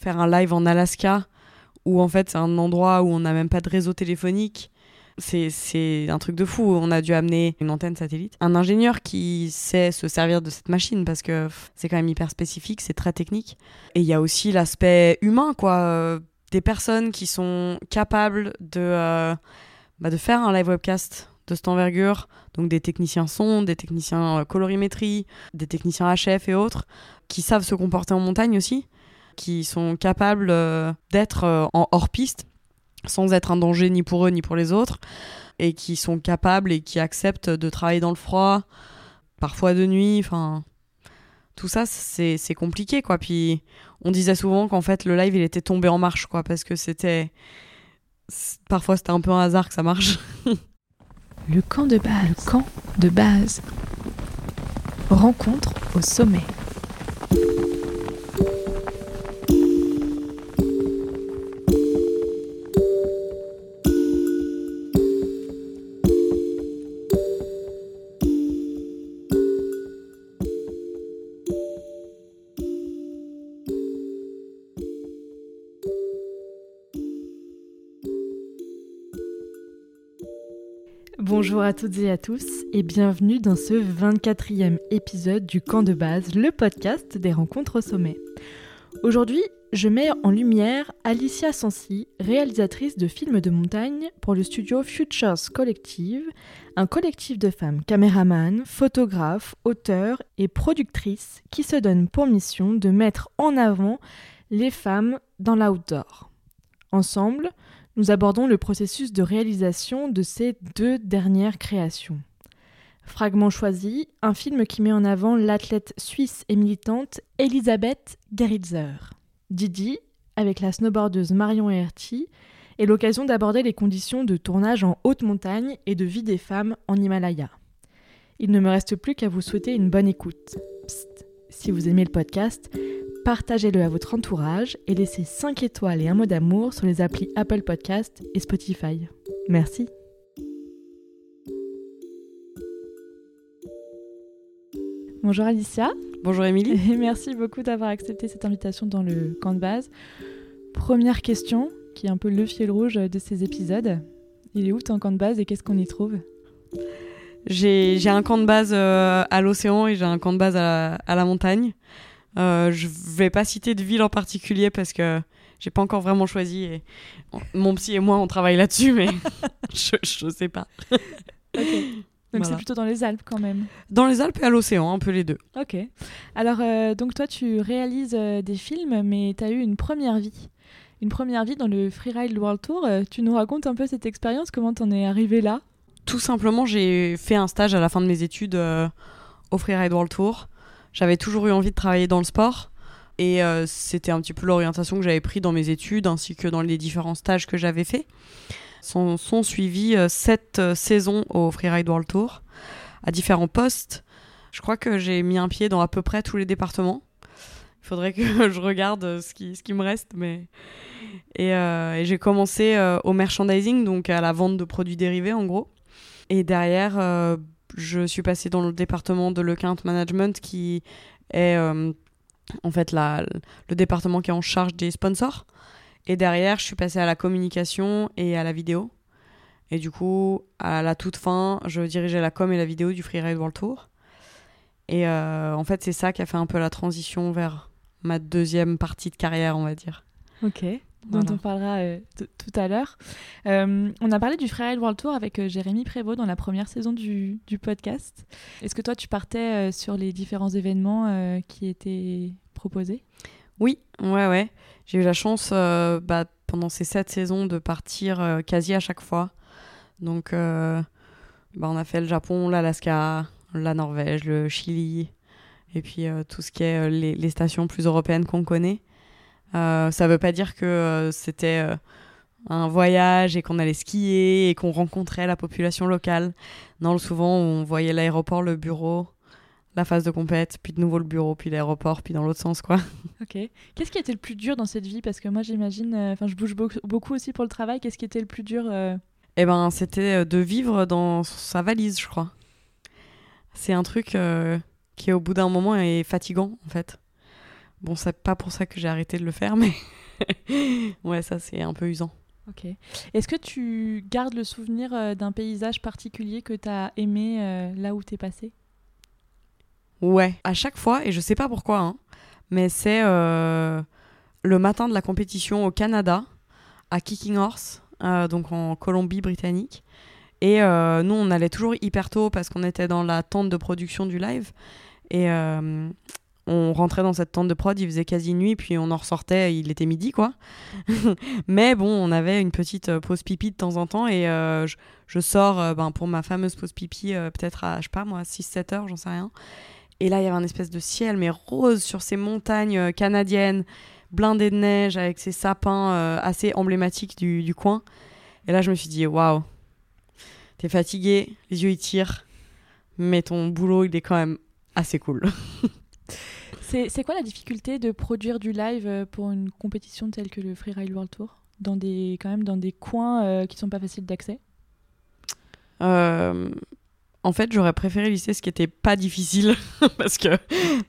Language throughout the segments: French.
faire un live en Alaska où en fait c'est un endroit où on n'a même pas de réseau téléphonique. C'est un truc de fou. On a dû amener une antenne satellite. Un ingénieur qui sait se servir de cette machine parce que c'est quand même hyper spécifique, c'est très technique. Et il y a aussi l'aspect humain, quoi. Des personnes qui sont capables de, euh, bah, de faire un live webcast de cette envergure, donc des techniciens son, des techniciens euh, colorimétrie, des techniciens HF et autres, qui savent se comporter en montagne aussi, qui sont capables euh, d'être euh, en hors-piste sans être un danger ni pour eux ni pour les autres, et qui sont capables et qui acceptent de travailler dans le froid, parfois de nuit, enfin tout ça c'est compliqué quoi. Puis on disait souvent qu'en fait le live il était tombé en marche quoi, parce que c'était parfois c'était un peu un hasard que ça marche. Le camp de. Le camp de base. Rencontre au sommet. Bonjour à toutes et à tous et bienvenue dans ce 24e épisode du Camp de base, le podcast des rencontres au sommet. Aujourd'hui, je mets en lumière Alicia Sansi, réalisatrice de films de montagne pour le studio Futures Collective, un collectif de femmes caméramans, photographes, auteurs et productrices qui se donnent pour mission de mettre en avant les femmes dans l'outdoor. Ensemble, nous abordons le processus de réalisation de ces deux dernières créations. Fragment choisi, un film qui met en avant l'athlète suisse et militante Elisabeth Geritzer. Didi, avec la snowboardeuse Marion Herty, est l'occasion d'aborder les conditions de tournage en haute montagne et de vie des femmes en Himalaya. Il ne me reste plus qu'à vous souhaiter une bonne écoute. si vous aimez le podcast, partagez-le à votre entourage et laissez 5 étoiles et un mot d'amour sur les applis Apple Podcast et Spotify. Merci. Bonjour Alicia. Bonjour Émilie. Et merci beaucoup d'avoir accepté cette invitation dans le camp de base. Première question, qui est un peu le fil rouge de ces épisodes. Il est où ton camp de base et qu'est-ce qu'on y trouve? J'ai un camp de base euh, à l'océan et j'ai un camp de base à la montagne. Euh, je vais pas citer de ville en particulier parce que j'ai pas encore vraiment choisi. Et mon psy et moi, on travaille là-dessus, mais je, je sais pas. Donc c'est plutôt dans les Alpes quand même. Dans les Alpes et à l'océan, un peu les deux. Ok. Alors euh, donc toi tu réalises euh, des films, mais tu as eu une première vie. Une première vie dans le Freeride World Tour. tu nous racontes un peu cette expérience, comment t'en es arrivé là? Tout simplement, j'ai fait un stage à la fin de mes études au Freeride World Tour. J'avais toujours eu envie de travailler dans le sport. Et euh, c'était un petit peu l'orientation que j'avais pris dans mes études ainsi que dans les différents stages que j'avais faits. Sont, sont suivis euh, sept euh, saisons au Freeride World Tour à différents postes. Je crois que j'ai mis un pied dans à peu près tous les départements. Il faudrait que je regarde ce qui, ce qui me reste. Mais... Et j'ai commencé au merchandising, donc à la vente de produits dérivés en gros. Et derrière, je suis passée dans le département de l'account management qui est euh, en fait le département qui est en charge des sponsors. Et derrière, je suis passée à la communication et à la vidéo. Et du coup, à la toute fin, je dirigeais la com et la vidéo du Freeride World Tour. Et euh, en fait, c'est ça qui a fait un peu la transition vers ma deuxième partie de carrière, on va dire. Ok dont on parlera euh, tout à l'heure. Euh, on a parlé du Freeride World Tour avec euh, Jérémy Prévost dans la première saison du, du podcast. Est-ce que toi, tu partais sur les différents événements qui étaient proposés? Oui, ouais, ouais. J'ai eu la chance bah, pendant ces sept saisons de partir quasi à chaque fois. Donc, bah, on a fait le Japon, l'Alaska, la Norvège, le Chili, et puis tout ce qui est les, les stations plus européennes qu'on connaît. Euh, ça veut pas dire que euh, c'était euh, un voyage et qu'on allait skier et qu'on rencontrait la population locale. Non, souvent on voyait l'aéroport, le bureau, la phase de compète, puis de nouveau le bureau, puis l'aéroport, puis dans l'autre sens, quoi. Ok. Qu'est-ce qui était le plus dur dans cette vie? Parce que moi, j'imagine, enfin, je bouge beaucoup aussi pour le travail. Qu'est-ce qui était le plus dur Eh ben, c'était de vivre dans sa valise, je crois. C'est un truc qui, au bout d'un moment, est fatigant, en fait Bon, c'est pas pour ça que j'ai arrêté de le faire, mais ouais, ça c'est un peu usant. Ok. Est-ce que tu gardes le souvenir euh, d'un paysage particulier que tu as aimé euh, là où tu es passé? Ouais, à chaque fois, et je sais pas pourquoi, hein, mais c'est euh, le matin de la compétition au Canada, à Kicking Horse, donc en Colombie-Britannique. Et nous, on allait toujours hyper tôt parce qu'on était dans la tente de production du live. Et on rentrait dans cette tente de prod, il faisait quasi nuit, puis on en ressortait, il était midi, quoi. Mais bon, on avait une petite euh, pause pipi de temps en temps, et euh, je, sors euh, ben, pour ma fameuse pause pipi, peut-être à, je sais pas moi, 6-7 heures, j'en sais rien. Et là, il y avait un espèce de ciel, mais rose sur ces montagnes canadiennes, blindées de neige, avec ces sapins assez emblématiques du, du, coin. Et là, je me suis dit, waouh, t'es fatigué, les yeux ils tirent, mais ton boulot, il est quand même assez cool. C'est quoi la difficulté de produire du live euh, pour une compétition telle que le Freeride World Tour? Dans des, quand même dans des coins euh, qui sont pas faciles d'accès? Euh, En fait, j'aurais préféré lister ce qui était pas difficile parce que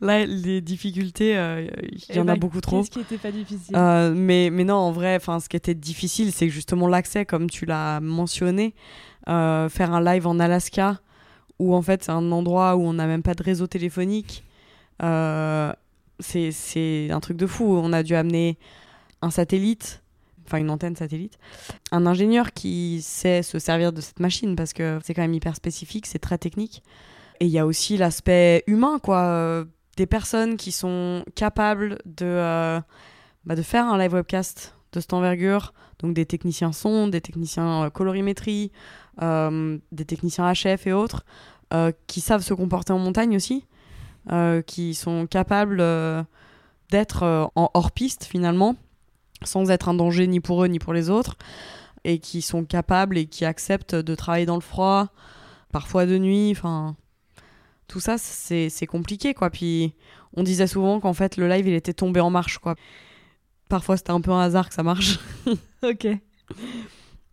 là, les difficultés, il y en a beaucoup trop. Qu'est-ce qui pas difficile mais, mais non, en vrai, ce qui était difficile, c'est justement l'accès, comme tu l'as mentionné. faire un live en Alaska, où en fait, c'est un endroit où on n'a même pas de réseau téléphonique. Euh, c'est un truc de fou. On a dû amener un satellite, enfin une antenne satellite, un ingénieur qui sait se servir de cette machine parce que c'est quand même hyper spécifique, c'est très technique. Et il y a aussi l'aspect humain, quoi. Euh, des personnes qui sont capables de, euh, bah, de faire un live webcast de cette envergure. Donc des techniciens son, des techniciens colorimétrie, des techniciens HF et autres, qui savent se comporter en montagne aussi. Euh, qui sont capables euh, d'être euh, en hors-piste finalement, sans être un danger ni pour eux ni pour les autres, et qui sont capables et qui acceptent de travailler dans le froid, parfois de nuit, enfin tout ça c'est compliqué quoi. Puis on disait souvent qu'en fait le live il était tombé en marche quoi. Parfois c'était un peu un hasard que ça marche. ok.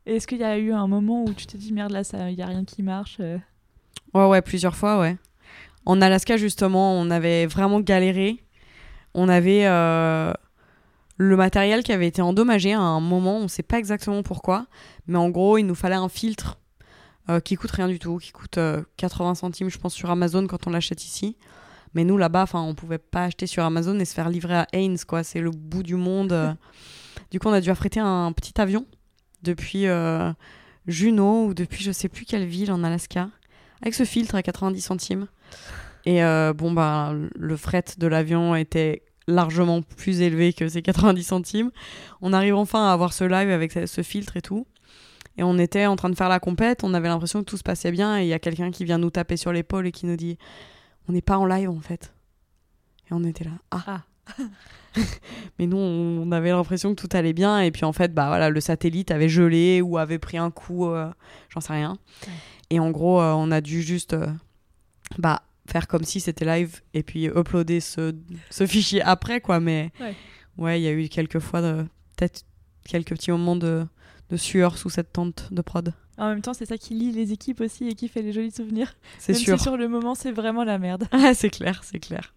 Est-ce qu'il y a eu un moment où tu t'es dit merde là il y a rien qui marche Ouais ouais plusieurs fois ouais. En Alaska, justement, on avait vraiment galéré. On avait euh, le matériel qui avait été endommagé à un moment, on ne sait pas exactement pourquoi, mais en gros, il nous fallait un filtre euh, qui coûte rien du tout, qui coûte 80 euh, centimes, je pense, sur Amazon quand on l'achète ici. Mais nous, là-bas, on pouvait pas acheter sur Amazon et se faire livrer à Haynes, quoi. C'est le bout du monde. du coup, on a dû affréter un petit avion depuis Juneau ou depuis je sais plus quelle ville en Alaska, avec ce filtre à 90 centimes. Et euh, bon, bah, le fret de l'avion était largement plus élevé que ces 90 centimes. On arrive enfin à avoir ce live avec ce filtre et tout. Et on était en train de faire la compète, on avait l'impression que tout se passait bien, et il y a quelqu'un qui vient nous taper sur l'épaule et qui nous dit On n'est pas en live en fait. Et on était là Ah, ah. Mais nous, on avait l'impression que tout allait bien, et puis en fait, bah voilà, le satellite avait gelé ou avait pris un coup, euh, j'en sais rien. Et en gros, euh, on a dû juste bah, faire comme si c'était live et puis uploader ce, ce fichier après, quoi. Mais ouais, il y a eu quelques fois, peut-être quelques petits moments de, de sueur sous cette tente de prod. En même temps, c'est ça qui lie les équipes aussi et qui fait les jolis souvenirs. C'est sûr. Si sur le moment, c'est vraiment la merde. Ah, c'est clair, c'est clair.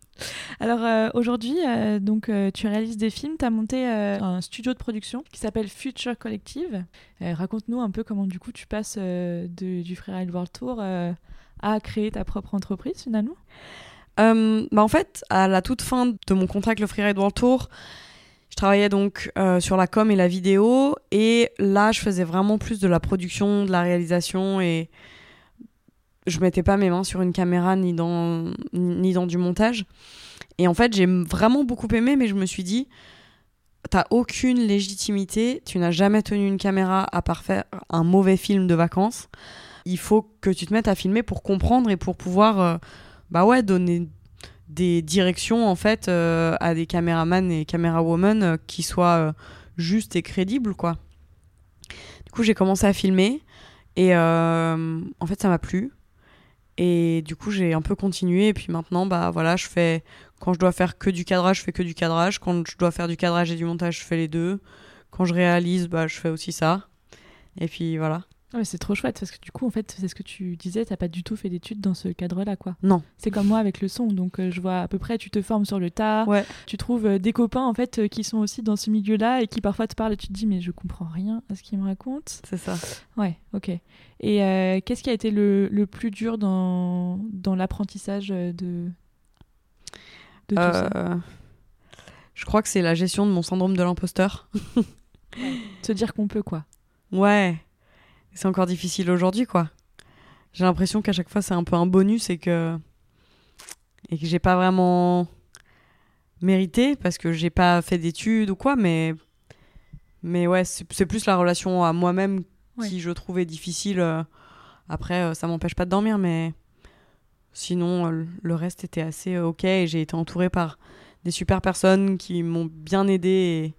Alors euh, aujourd'hui, euh, donc euh, tu réalises des films, tu as monté un studio de production qui s'appelle Future Collective. Raconte-nous un peu comment du coup tu passes de, du Freeride World Tour à créer ta propre entreprise finalement? Bah En fait, à la toute fin de mon contrat avec le Freeride World Tour, je travaillais donc euh, sur la com et la vidéo, et là, je faisais vraiment plus de la production, de la réalisation, et je mettais pas mes mains sur une caméra ni dans, du montage. Et en fait, j'ai vraiment beaucoup aimé, mais je me suis dit, t'as aucune légitimité, tu n'as jamais tenu une caméra à part faire un mauvais film de vacances il faut que tu te mettes à filmer pour comprendre et pour pouvoir euh, bah ouais donner des directions en fait euh, à des caméramans et camérawomen euh, qui soient justes et crédibles quoi. Du coup j'ai commencé à filmer et en fait ça m'a plu. Et du coup j'ai un peu continué et puis maintenant bah voilà je fais quand je dois faire que du cadrage je fais que du cadrage. Quand je dois faire du cadrage et du montage je fais les deux. Quand je réalise bah je fais aussi ça. Et puis voilà Ouais, c'est trop chouette parce que du coup, en fait, c'est ce que tu disais, t'as pas du tout fait d'études dans ce cadre-là, quoi. Non. C'est comme moi avec le son, donc euh, je vois à peu près, tu te formes sur le tas, Ouais. tu trouves euh, des copains en fait euh, qui sont aussi dans ce milieu-là et qui parfois te parlent et tu te dis mais je comprends rien à ce qu'ils me racontent. C'est ça. Ouais, ok. Et qu'est-ce qui a été le, le plus dur dans, dans l'apprentissage de, de tout ça? Je crois que c'est la gestion de mon syndrome de l'imposteur. Se dire qu'on peut, quoi. Ouais. C'est encore difficile aujourd'hui, quoi. J'ai l'impression qu'à chaque fois, c'est un peu un bonus et que. Et que j'ai pas vraiment mérité parce que j'ai pas fait d'études ou quoi, mais. Mais ouais, c'est plus la relation à moi-même Ouais. qui je trouvais difficile. euh. Après, euh, ça m'empêche pas de dormir, mais. Sinon, euh, le reste était assez ok et j'ai été entourée par des super personnes qui m'ont bien aidé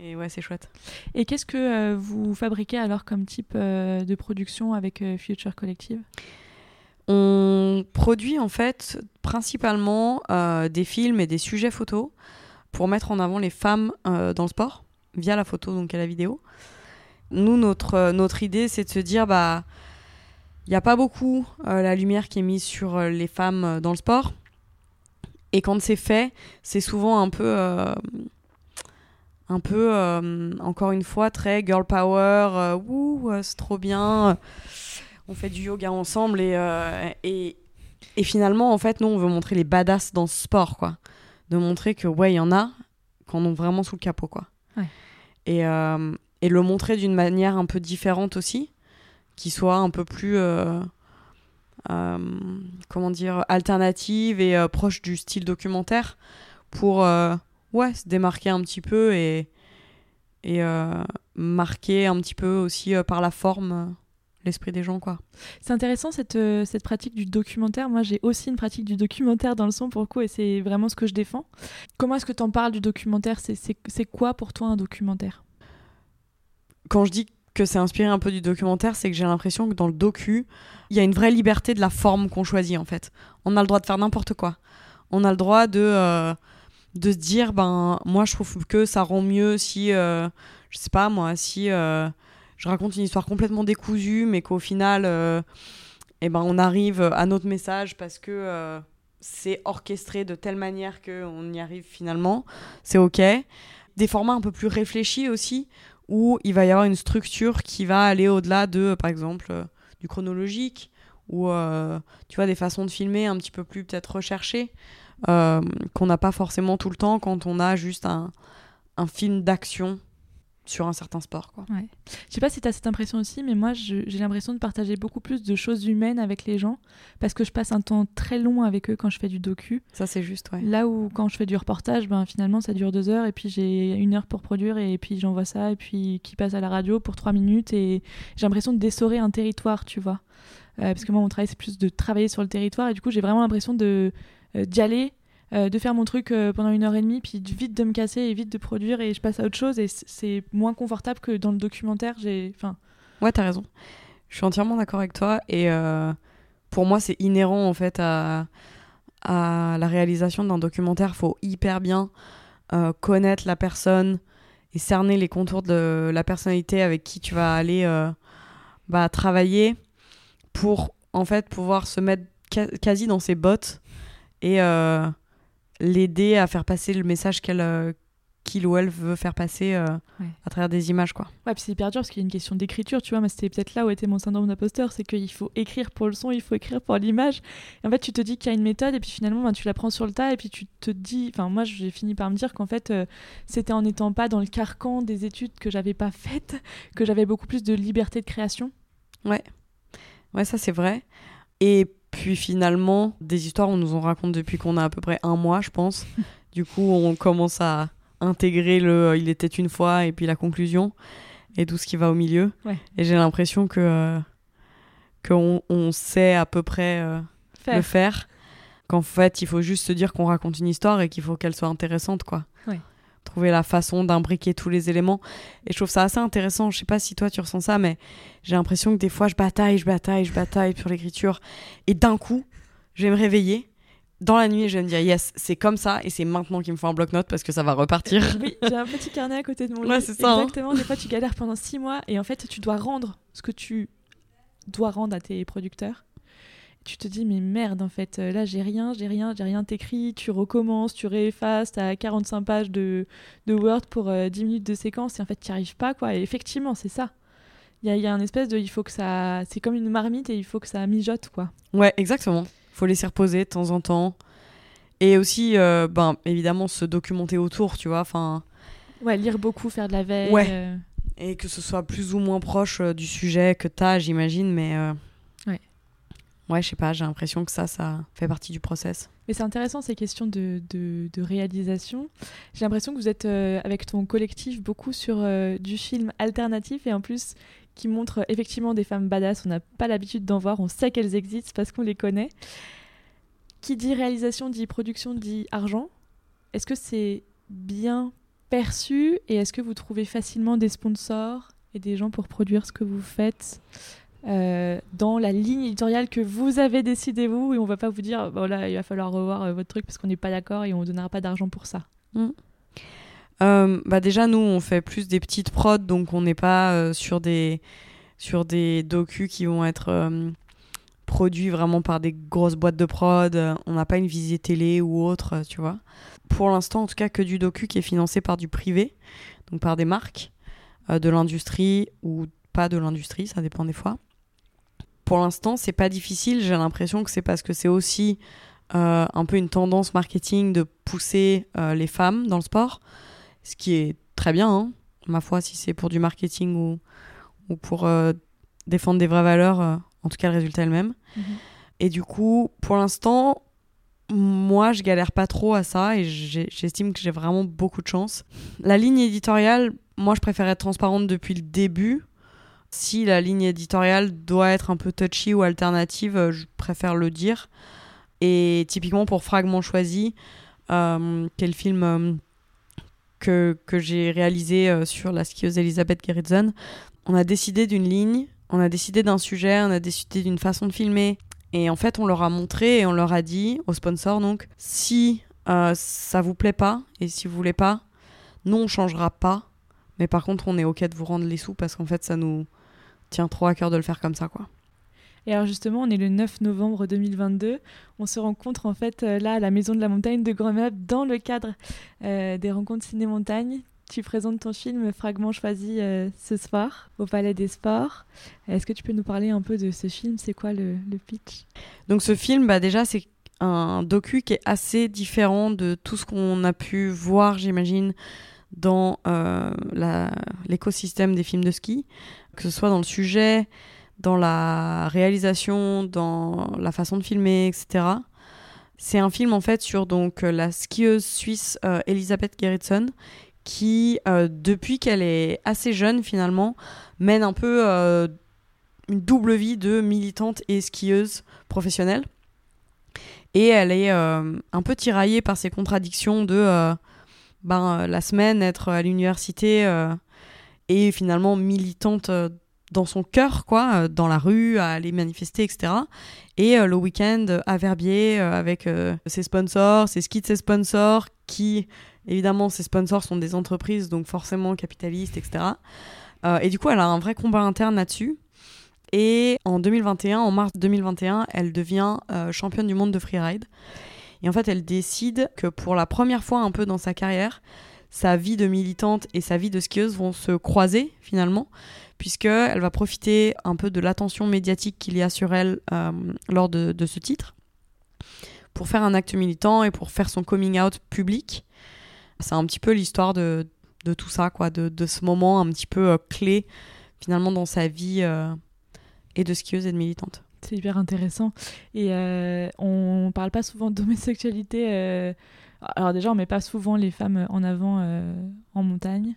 et, ouais, c'est chouette. Et qu'est-ce que euh, vous fabriquez alors comme type euh, de production avec euh, Future Collective? On produit en fait principalement euh, des films et des sujets photos pour mettre en avant les femmes euh, dans le sport via la photo donc et la vidéo. Nous notre euh, notre idée c'est de se dire bah il n'y a pas beaucoup euh, la lumière qui est mise sur euh, les femmes euh, dans le sport et quand c'est fait c'est souvent un peu euh, un peu euh, encore une fois très girl power euh, ouh euh, c'est trop bien on fait du yoga ensemble et, et, et finalement, en fait, nous, on veut montrer les badass dans ce sport, quoi. De montrer que, ouais, il y en a qu'on ont vraiment sous le capot, quoi. Ouais. Et, euh, et le montrer d'une manière un peu différente aussi, qui soit un peu plus, euh, euh, comment dire, alternative et proche du style documentaire pour, ouais, se démarquer un petit peu et, et euh, marquer un petit peu aussi euh, par la forme euh, l'esprit des gens, quoi. C'est intéressant cette, euh, cette pratique du documentaire. Moi, j'ai aussi une pratique du documentaire dans le son pour le coup, et c'est vraiment ce que je défends. Comment est-ce que tu en parles du documentaire? C'est- quoi pour toi un documentaire? Quand je dis que c'est inspiré un peu du documentaire, c'est que j'ai l'impression que dans le docu, il y a une vraie liberté de la forme qu'on choisit en fait. On a le droit de faire n'importe quoi. On a le droit de, euh, de se dire, ben moi je trouve que ça rend mieux si, euh, je sais pas moi, si euh, je raconte une histoire complètement décousue, mais qu'au final, euh, eh ben, on arrive à notre message parce que c'est orchestré de telle manière qu'on y arrive finalement. C'est ok. Des formats un peu plus réfléchis aussi, où il va y avoir une structure qui va aller au-delà de, par exemple, du chronologique, ou tu vois, des façons de filmer un petit peu plus peut-être recherchées, euh, qu'on n'a pas forcément tout le temps quand on a juste un, un film d'action sur un certain sport. Quoi. Je sais pas si tu as cette impression aussi, mais moi, j'ai l'impression de partager beaucoup plus de choses humaines avec les gens, parce que je passe un temps très long avec eux quand je fais du docu. Ça, c'est juste, ouais. Là où quand je fais du reportage, ben finalement ça dure deux heures et puis j'ai une heure pour produire et puis j'envoie ça et puis qui passe à la radio pour trois minutes et j'ai l'impression de d'essorer un territoire, tu vois. Euh, parce que moi mon travail c'est plus de travailler sur le territoire et du coup j'ai vraiment l'impression de d'y aller, euh, de faire mon truc euh, pendant une heure et demie puis vite de me casser et vite de produire et je passe à autre chose et c'est moins confortable que dans le documentaire. J'ai, enfin, Ouais, t'as raison. Je suis entièrement d'accord avec toi. Et euh, pour moi, c'est inhérent en fait à, la réalisation d'un documentaire. faut hyper bien euh, connaître la personne et cerner les contours de la personnalité avec qui tu vas aller euh, bah, travailler pour en fait pouvoir se mettre quasi dans ses bottes et euh, l'aider à faire passer le message qu'elle euh, qu'il ou elle veut faire passer euh, Ouais. à travers des images quoi. Ouais, puis c'est hyper dur parce qu'il y a une question d'écriture, tu vois. Mais c'était peut-être là où était mon syndrome d'imposteur, c'est qu'il faut écrire pour le son, il faut écrire pour l'image. Et en fait, tu te dis qu'il y a une méthode et puis finalement, ben, tu la prends sur le tas et puis tu te dis. Enfin, moi, j'ai fini par me dire qu'en fait, euh, c'était en n'étant pas dans le carcan des études que j'avais pas faites que j'avais beaucoup plus de liberté de création. Ouais, ça c'est vrai. Et puis finalement, des histoires, on nous en raconte depuis qu'on a à peu près un mois, je pense. du coup, on commence à intégrer le euh, il était une fois et puis la conclusion et tout ce qui va au milieu. Ouais. Et j'ai l'impression que euh, qu'on on sait à peu près euh, le faire. Qu'en fait, il faut juste se dire qu'on raconte une histoire et qu'il faut qu'elle soit intéressante, quoi. Ouais. Trouver la façon d'imbriquer tous les éléments. Et je trouve ça assez intéressant. Je sais pas si toi tu ressens ça, mais j'ai l'impression que des fois je bataille, je bataille, je bataille sur l'écriture. Et d'un coup, je vais me réveiller dans la nuit, je vais me dire yes, c'est comme ça et c'est maintenant qu'il me faut un bloc-notes parce que ça va repartir. oui, j'ai un petit carnet à côté de mon lit. Ouais, c'est ça, hein. Exactement. Des fois, tu galères pendant six mois et en fait, tu dois rendre ce que tu dois rendre à tes producteurs. Tu te dis, mais merde, en fait, euh, là, j'ai rien, j'ai rien, j'ai rien écrit. Tu recommences, tu réeffaces, t'as 45 pages de, de Word pour euh, 10 minutes de séquence et en fait, tu n'y arrives pas, quoi. Et effectivement, c'est ça. Il y a, y a un espèce de. Il faut que ça. C'est comme une marmite et il faut que ça mijote, quoi. Ouais, exactement. Faut laisser reposer de temps en temps. Et aussi, euh, ben, évidemment, se documenter autour, tu vois. Enfin, Ouais, lire beaucoup, faire de la veille. Ouais. euh, et que ce soit plus ou moins proche du sujet que t'as, j'imagine, mais. Ouais. Je sais pas, j'ai l'impression que ça, ça fait partie du process. Mais c'est intéressant ces questions de, réalisation. J'ai l'impression que vous êtes euh, avec ton collectif beaucoup sur euh, du film alternatif et en plus qui montre effectivement des femmes badass. On n'a pas l'habitude d'en voir, on sait qu'elles existent parce qu'on les connaît. Qui dit réalisation dit production dit argent. Est-ce que c'est bien perçu et est-ce que vous trouvez facilement des sponsors et des gens pour produire ce que vous faites? Euh, dans la ligne éditoriale que vous avez décidé vous et on va pas vous dire bon là il va falloir revoir euh, votre truc parce qu'on n'est pas d'accord et on ne donnera pas d'argent pour ça. Euh, bah déjà, nous, on fait plus des petites prods, donc on n'est pas sur des sur des docus qui vont être produits vraiment par des grosses boîtes de prod. On n'a pas une visée télé ou autre, tu vois. Pour l'instant, en tout cas, que du docu qui est financé par du privé, donc par des marques, de l'industrie ou pas de l'industrie, ça dépend des fois. Pour l'instant, c'est pas difficile. J'ai l'impression que c'est parce que c'est aussi euh, un peu une tendance marketing de pousser euh, les femmes dans le sport ce qui est très bien, hein, ma foi, si c'est pour du marketing ou, ou pour euh, défendre des vraies valeurs, en tout cas le résultat est le même. Et du coup, pour l'instant, moi, je galère pas trop à ça et j'estime que j'ai vraiment beaucoup de chance. La ligne éditoriale, moi, je préfère être transparente depuis le début. Si la ligne éditoriale doit être un peu touchy ou alternative, euh, je préfère le dire. Et typiquement pour Fragment choisi, euh, quel film euh, que, que j'ai réalisé euh, sur la skieuse Elisabeth Gerritsen, on a décidé d'une ligne, on a décidé d'un sujet, on a décidé d'une façon de filmer. Et en fait, on leur a montré et on leur a dit, aux sponsors donc, si ça vous plaît pas et si vous voulez pas, nous on changera pas. Mais par contre, on est ok de vous rendre les sous parce qu'en fait, ça nous tient trop à cœur de le faire comme ça, quoi. Et alors justement, on est le 9 novembre 2022. On se rencontre en fait euh, là à la Maison de la Montagne de Grenoble dans le cadre euh, des rencontres ciné-montagne. Tu présentes ton film Fragment choisi euh, ce soir au Palais des Sports. Est-ce que tu peux nous parler un peu de ce film? C'est quoi le, le pitch? Donc ce film, bah déjà, c'est un docu qui est assez différent de tout ce qu'on a pu voir, j'imagine, dans euh, l'écosystème des films de ski, que ce soit dans le sujet, dans la réalisation, dans la façon de filmer, etc. C'est un film en fait sur donc euh, la skieuse suisse euh, Elisabeth Gerritsen qui, euh, depuis qu'elle est assez jeune finalement, mène un peu une double vie de militante et skieuse professionnelle. Et elle est un peu tiraillée par ces contradictions de ben, la semaine être à l'université et finalement militante euh, dans son cœur, quoi, euh, dans la rue, à aller manifester, etc. Et euh, le week-end à Verbier avec ses sponsors, ses skis de ses sponsors, qui, évidemment, ses sponsors sont des entreprises, donc forcément capitalistes, etc. Et du coup, elle a un vrai combat interne là-dessus. Et en 2021, en mars 2021, elle devient championne du monde de freeride. Et en fait, elle décide que pour la première fois un peu dans sa carrière, sa vie de militante et sa vie de skieuse vont se croiser finalement, puisqu'elle va profiter un peu de l'attention médiatique qu'il y a sur elle euh, lors de, ce titre pour faire un acte militant et pour faire son coming out public. C'est un petit peu l'histoire de, tout ça, quoi, de, de ce moment un petit peu euh, clé finalement dans sa vie euh, et de skieuse et de militante. C'est hyper intéressant. Et on parle pas souvent d'homosexualité. Alors déjà, on met pas souvent les femmes en avant euh, en montagne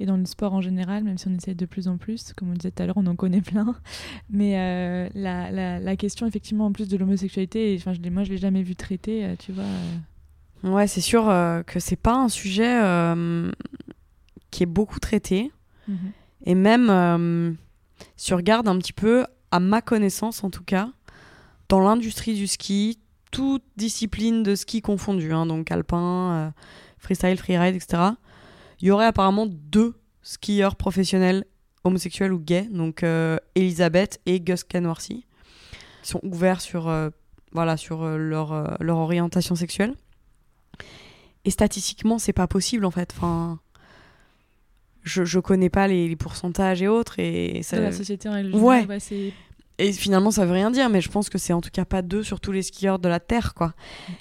et dans le sport en général, même si on essaie de plus en plus. Comme on disait tout à l'heure, on en connaît plein. Mais euh, la, la, la question, effectivement, en plus de l'homosexualité, enfin, je moi, je l'ai jamais vu traiter, euh, tu vois. euh, Ouais, c'est sûr que c'est pas un sujet qui est beaucoup traité. mhm. Et même, si on regarde un petit peu, à ma connaissance en tout cas, dans l'industrie du ski, toute discipline de ski confondue, hein, donc alpin, euh, freestyle, freeride, etc. Il y aurait apparemment deux skieurs professionnels homosexuels ou gays, donc euh, Elisabeth et Gus Canwarsi, qui sont ouverts sur, euh, voilà, sur leur, leur orientation sexuelle. Et statistiquement, c'est pas possible en fait. Enfin, je, je connais pas les, les pourcentages et autres. Et, ça- De la société en règle Ouais. c'est et finalement, ça veut rien dire, mais je pense que c'est en tout cas pas deux sur tous les skieurs de la Terre, quoi.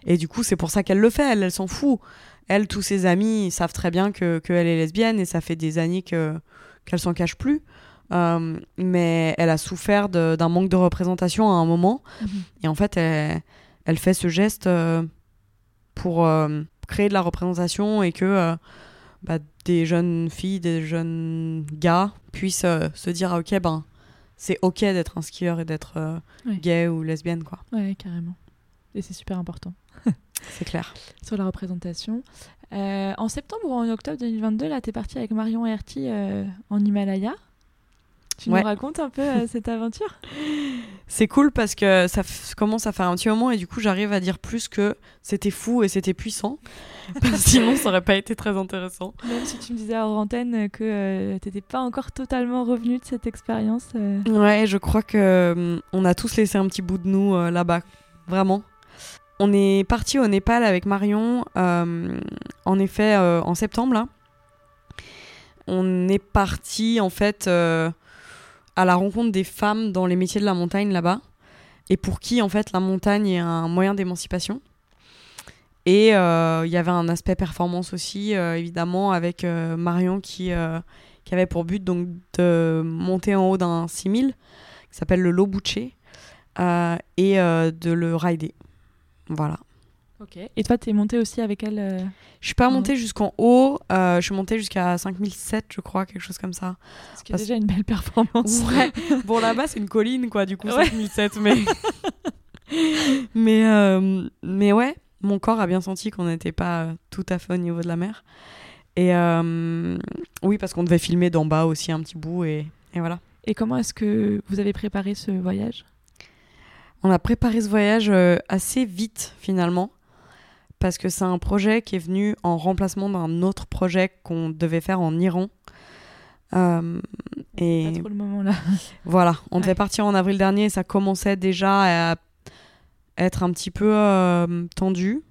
Et du coup, c'est pour ça qu'elle le fait, elle, elle s'en fout. Elle, tous ses amis, savent très bien que qu'elle est lesbienne et ça fait des années que qu'elle s'en cache plus. Euh, mais elle a souffert d'un manque de représentation à un moment. Mhm. Et en fait, elle, elle fait ce geste euh, pour euh, créer de la représentation et que bah, des jeunes filles, des jeunes gars puissent se dire ah, ok, ben c'est ok d'être un skieur et d'être euh, Ouais. gay ou lesbienne, quoi. Ouais, carrément. Et c'est super important C'est clair. sur la représentation. Euh, en septembre ou en octobre 2022, là, t'es partie avec Marion Herty euh, en Himalaya. Tu Ouais. nous racontes un peu euh, cette aventure? C'est cool parce que ça commence à faire un petit moment et du coup j'arrive à dire plus que c'était fou et c'était puissant. Parce Sinon ça aurait pas été très intéressant. Même si tu me disais hors antenne que euh, t'étais pas encore totalement revenue de cette expérience. euh, Ouais, je crois que hum, on a tous laissé un petit bout de nous euh, là-bas, vraiment. On est parti au Népal avec Marion, euh, en effet, en septembre là. On est parti en fait à la rencontre des femmes dans les métiers de la montagne là-bas, et pour qui en fait la montagne est un moyen d'émancipation. Et euh, il y avait un aspect performance aussi, euh, évidemment, avec euh, Marion qui, qui avait pour but donc de monter en haut d'un 6000 qui s'appelle le Lobuche et de le rider. Voilà. Ok. Et toi, t'es montée aussi avec elle euh, Je suis pas montée jusqu'en haut, euh, je suis montée jusqu'à 5007, je crois, quelque chose comme ça. Ce qui est Parce- déjà une belle performance. Ouais. bon, là-bas, c'est une colline, quoi, du coup, Ouais. 5007, mais. mais, euh, mais ouais, mon corps a bien senti qu'on n'était pas euh, tout à fait au niveau de la mer. Et euh, oui, parce qu'on devait filmer d'en bas aussi un petit bout, et, et voilà. Et comment est-ce que vous avez préparé ce voyage? On a préparé ce voyage assez vite finalement parce que c'est un projet qui est venu en remplacement d'un autre projet qu'on devait faire en Iran. Euh, et Pas trop le moment là. voilà, on Ouais. devait partir en avril dernier et ça commençait déjà à être un petit peu euh, tendu.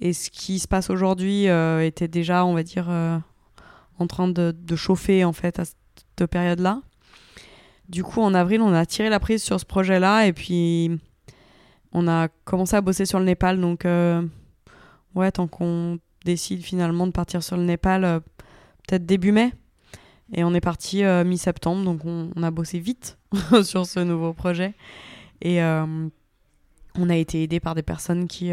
Et ce qui se passe aujourd'hui euh, était déjà, on va dire, en train de, de chauffer en fait à cette période-là. Du coup, en avril, on a tiré la prise sur ce projet-là et puis on a commencé à bosser sur le Népal. Donc, ouais, tant qu'on décide finalement de partir sur le Népal, euh, peut-être début mai. Et on est parti euh, mi-septembre, donc on, a bossé vite sur ce nouveau projet. Et euh, on a été aidé par des personnes qui,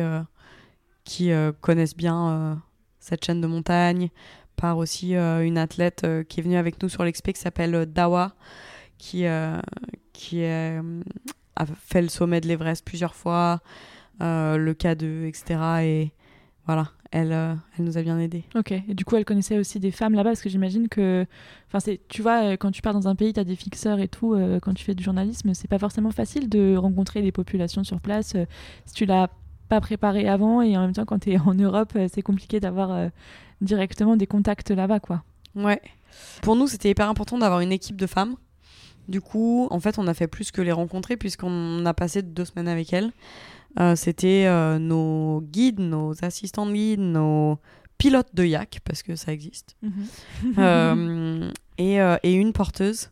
qui connaissent bien cette chaîne de montagne, par aussi une athlète qui est venue avec nous sur l'expé qui s'appelle Dawa, qui, qui a fait le sommet de l'Everest plusieurs fois, le K2, etc. Et voilà, elle, euh, elle nous a bien aidés. Ok. Et du coup, elle connaissait aussi des femmes là-bas parce que j'imagine que, enfin, c'est, tu vois, euh, quand tu pars dans un pays, tu as des fixeurs et tout. euh, quand tu fais du journalisme, c'est pas forcément facile de rencontrer des populations sur place euh, si tu l'as pas préparé avant et en même temps, quand tu es en Europe, c'est compliqué d'avoir directement des contacts là-bas, quoi. Ouais. Pour nous, c'était hyper important d'avoir une équipe de femmes. Du coup, en fait, on a fait plus que les rencontrer puisqu'on a passé deux semaines avec elles. Euh, c'était euh, nos guides, nos assistants de guides, nos pilotes de yak, parce que ça existe. Euh, et, et une porteuse.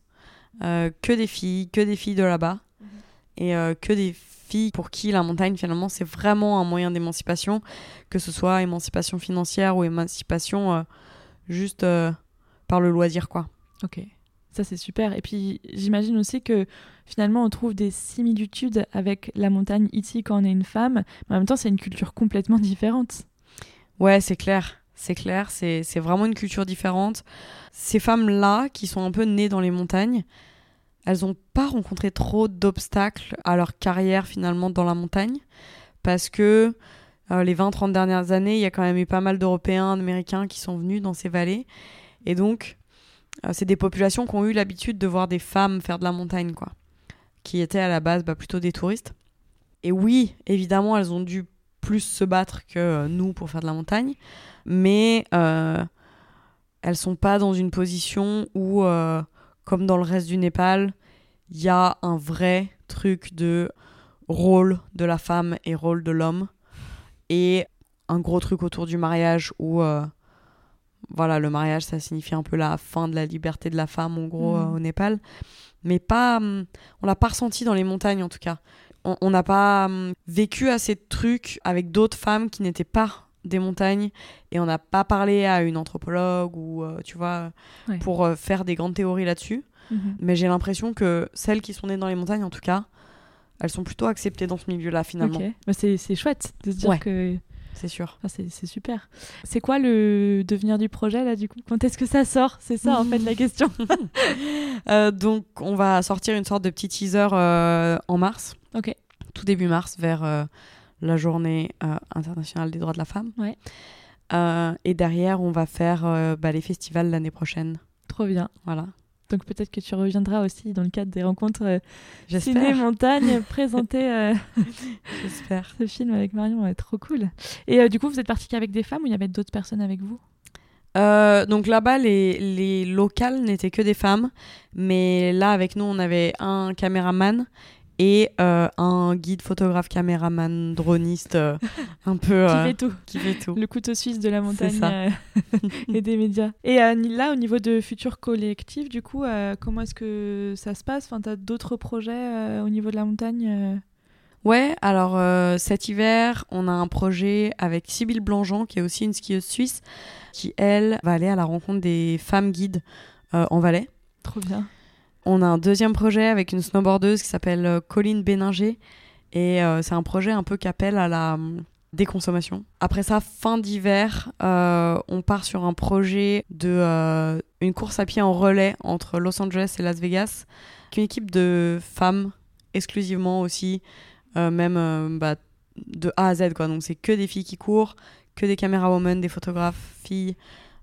Que des filles, que des filles de là-bas. Et euh, que des filles pour qui la montagne, finalement, c'est vraiment un moyen d'émancipation, que ce soit émancipation financière ou émancipation juste par le loisir, quoi. Ok, ça c'est super. Et puis j'imagine aussi que finalement on trouve des similitudes avec la montagne ici quand on est une femme, mais en même temps c'est une culture complètement différente. Ouais, c'est clair. C'est clair, c'est vraiment une culture différente. Ces femmes-là, qui sont un peu nées dans les montagnes, elles n'ont pas rencontré trop d'obstacles à leur carrière finalement dans la montagne, parce que euh, les 20-30 dernières années, il y a quand même eu pas mal d'Européens, d'Américains qui sont venus dans ces vallées. Et donc, c'est des populations qui ont eu l'habitude de voir des femmes faire de la montagne, quoi. Qui étaient à la base bah, plutôt des touristes. Et oui, évidemment, elles ont dû plus se battre que euh, nous pour faire de la montagne, mais euh, elles sont pas dans une position où, euh, comme dans le reste du Népal, il y a un vrai truc de rôle de la femme et rôle de l'homme, et un gros truc autour du mariage où euh, voilà le mariage ça signifie un peu la fin de la liberté de la femme en gros Mhm. euh, au Népal mais pas hum, on l'a pas ressenti dans les montagnes en tout cas on n'a pas hum, vécu assez de trucs avec d'autres femmes qui n'étaient pas des montagnes et on n'a pas parlé à une anthropologue ou euh, tu vois Ouais. pour euh, faire des grandes théories là-dessus Mhm. mais j'ai l'impression que celles qui sont nées dans les montagnes en tout cas elles sont plutôt acceptées dans ce milieu-là finalement Ok. Bah, c'est c'est chouette de se dire Ouais. que c'est sûr Enfin, c'est super. C'est quoi le devenir du projet là du coup? Quand est-ce que ça sort? C'est ça en fait la question. Euh, donc, on va sortir une sorte de petit teaser euh, en mars, ok. tout début mars, vers euh, la journée internationale des droits de la femme. Ouais. Et derrière, on va faire bah, les festivals l'année prochaine. Trop bien. Voilà. Donc peut-être que tu reviendras aussi dans le cadre des rencontres euh, ciné-montagne présenter euh, J'espère. ce film avec Marion. Ouais, trop cool. Et euh, du coup, vous êtes parti qu'avec des femmes ou il y avait d'autres personnes avec vous? Euh, donc là-bas, les, les locales n'étaient que des femmes. Mais là, avec nous, on avait un caméraman et euh, un guide photographe, caméraman, droniste, euh, un peu. Qui euh, fait tout qui fait tout. Le couteau suisse de la montagne ça. et des médias. Et là, au niveau de futurs collectifs, du coup, comment est-ce que ça se passe? Enfin, Tu as d'autres projets au niveau de la montagne Ouais, alors euh, cet hiver, on a un projet avec Sybille Blangeant, qui est aussi une skieuse suisse, qui, elle, va aller à la rencontre des femmes guides euh, en Valais. Trop bien. On a un deuxième projet avec une snowboardeuse qui s'appelle euh, Colline Béninger, et euh, c'est un projet un peu qui appelle à la hum, déconsommation. Après ça, fin d'hiver, euh, on part sur un projet de une course à pied en relais entre Los Angeles et Las Vegas, avec une équipe de femmes exclusivement aussi, même bah, de A à Z quoi. Donc c'est que des filles qui courent, que des caméra women, des photographes filles,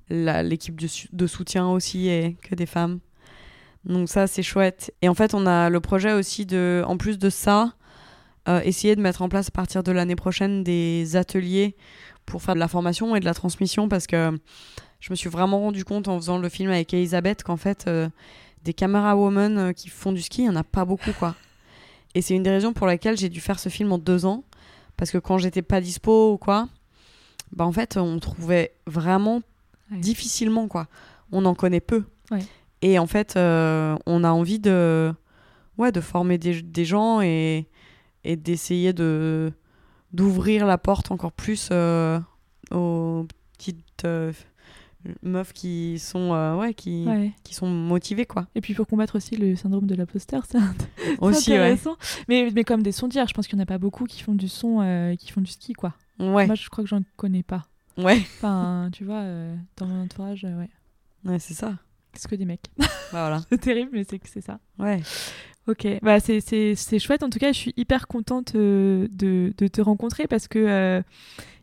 l'équipe de, de soutien aussi et que des femmes. Donc ça c'est chouette. Et en fait on a le projet aussi de, en plus de ça, euh, essayer de mettre en place à partir de l'année prochaine des ateliers pour faire de la formation et de la transmission parce que je me suis vraiment rendu compte en faisant le film avec Elisabeth qu'en fait euh, des caméra women euh, qui font du ski, il n'y en a pas beaucoup quoi. Et c'est une des raisons pour laquelle j'ai dû faire ce film en deux ans parce que quand j'étais pas dispo ou quoi, bah en fait on trouvait vraiment Ouais. difficilement quoi. On en connaît peu. Ouais. Et en fait euh, on a envie de ouais de former des, des gens et et d'essayer de d'ouvrir la porte encore plus euh, aux petites euh, meufs qui sont euh, ouais qui Ouais. qui sont motivées quoi Et puis pour combattre aussi le syndrome de l'imposteur, c'est aussi ouais intéressant. Mais, mais comme des sondières, je pense qu'il n'y en a pas beaucoup qui font du son, qui font du ski, quoi. ouais Moi, je crois que j'en connais pas. ouais Enfin, tu vois, dans mon entourage, ouais. ouais c'est ça C'est que des mecs. bah voilà c'est terrible, mais c'est que c'est ça. ouais Ok, bah c'est chouette. En tout cas, je suis hyper contente euh, de, de te rencontrer parce que euh,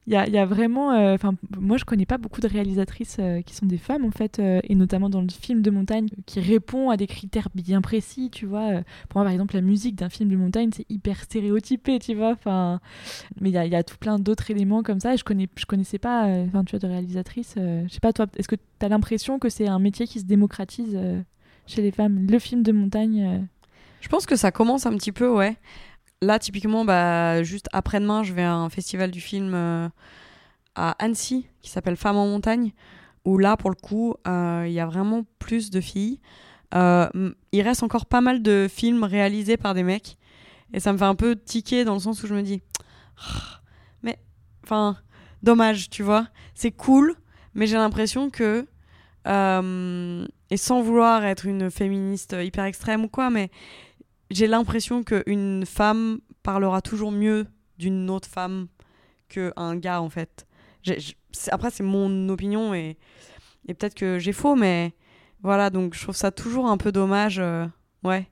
il y, a, vraiment. euh, Enfin, moi, je connais pas beaucoup de réalisatrices euh, qui sont des femmes en fait, euh, et notamment dans le film de montagne qui répond à des critères bien précis. Tu vois, pour moi, par exemple, la musique d'un film de montagne, c'est hyper stéréotypé, tu vois. Enfin, mais il y a, tout plein d'autres éléments comme ça. Je connais, je connaissais pas. Enfin, tu vois, de réalisatrices. euh, je sais pas, toi, est-ce que tu as l'impression que c'est un métier qui se démocratise chez les femmes, le film de montagne Je pense que ça commence un petit peu, ouais. Là, typiquement, bah, juste après-demain, je vais à un festival du film euh, à Annecy qui s'appelle Femmes en montagne, où là, pour le coup, euh, il y a vraiment plus de filles. Euh, il reste encore pas mal de films réalisés par des mecs, et ça me fait un peu tiquer dans le sens où je me dis, Ah, mais, enfin, dommage, tu vois. C'est cool, mais j'ai l'impression que, et sans vouloir être une féministe hyper extrême ou quoi, mais j'ai l'impression qu'une femme parlera toujours mieux d'une autre femme qu'un gars, en fait. Après, c'est mon opinion et, et peut-être que j'ai faux, mais voilà, donc je trouve ça toujours un peu dommage. euh, ouais.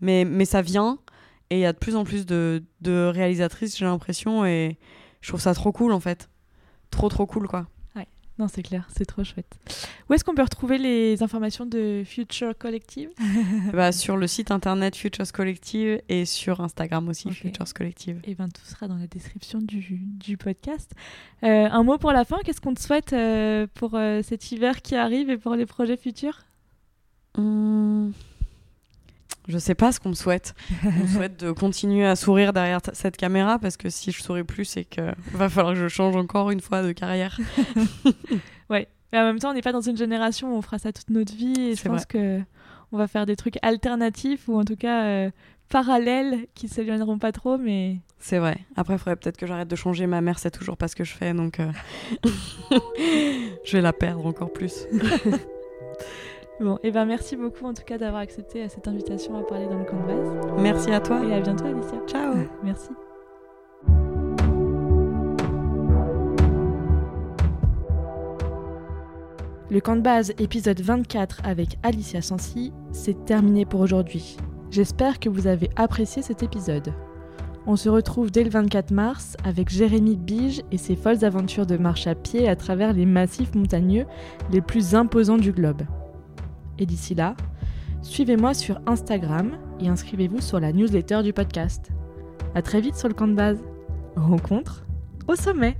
Mais, mais ça vient et il y a de plus en plus de, de réalisatrices, j'ai l'impression, et je trouve ça trop cool, en fait. Trop, trop cool, quoi. Non, c'est clair, c'est trop chouette. Où est-ce qu'on peut retrouver les informations de Future Collective bah, Sur le site internet Futures Collective et sur Instagram aussi. Futures Collective. Et ben tout sera dans la description du, du podcast. Euh, un mot pour la fin, qu'est-ce qu'on te souhaite euh, pour euh, cet hiver qui arrive et pour les projets futurs? Hmm. Je sais pas ce qu'on me souhaite. On me souhaite de continuer à sourire derrière cette caméra parce que si je souris plus, c'est que va falloir que je change encore une fois de carrière. Ouais. Mais en même temps, on n'est pas dans une génération où on fera ça toute notre vie et je pense que on va faire des trucs alternatifs ou en tout cas euh, parallèles qui s'éloigneront pas trop, mais C'est vrai. Après, il faudrait peut-être que j'arrête de changer. Ma mère, c'est toujours pas ce que je fais, donc euh, je vais la perdre encore plus. bon. Et ben merci beaucoup en tout cas d'avoir accepté euh, cette invitation à parler dans le Canvas. Merci à toi. Et à bientôt, Alicia. Ciao. Merci. Le camp de base épisode 24 avec Alicia Sansi, c'est terminé pour aujourd'hui. J'espère que vous avez apprécié cet épisode. On se retrouve dès le 24 mars avec Jérémy Bige et ses folles aventures de marche à pied à travers les massifs montagneux les plus imposants du globe. Et d'ici là, suivez-moi sur Instagram et inscrivez-vous sur la newsletter du podcast. À très vite sur le camp de base. Rencontre au sommet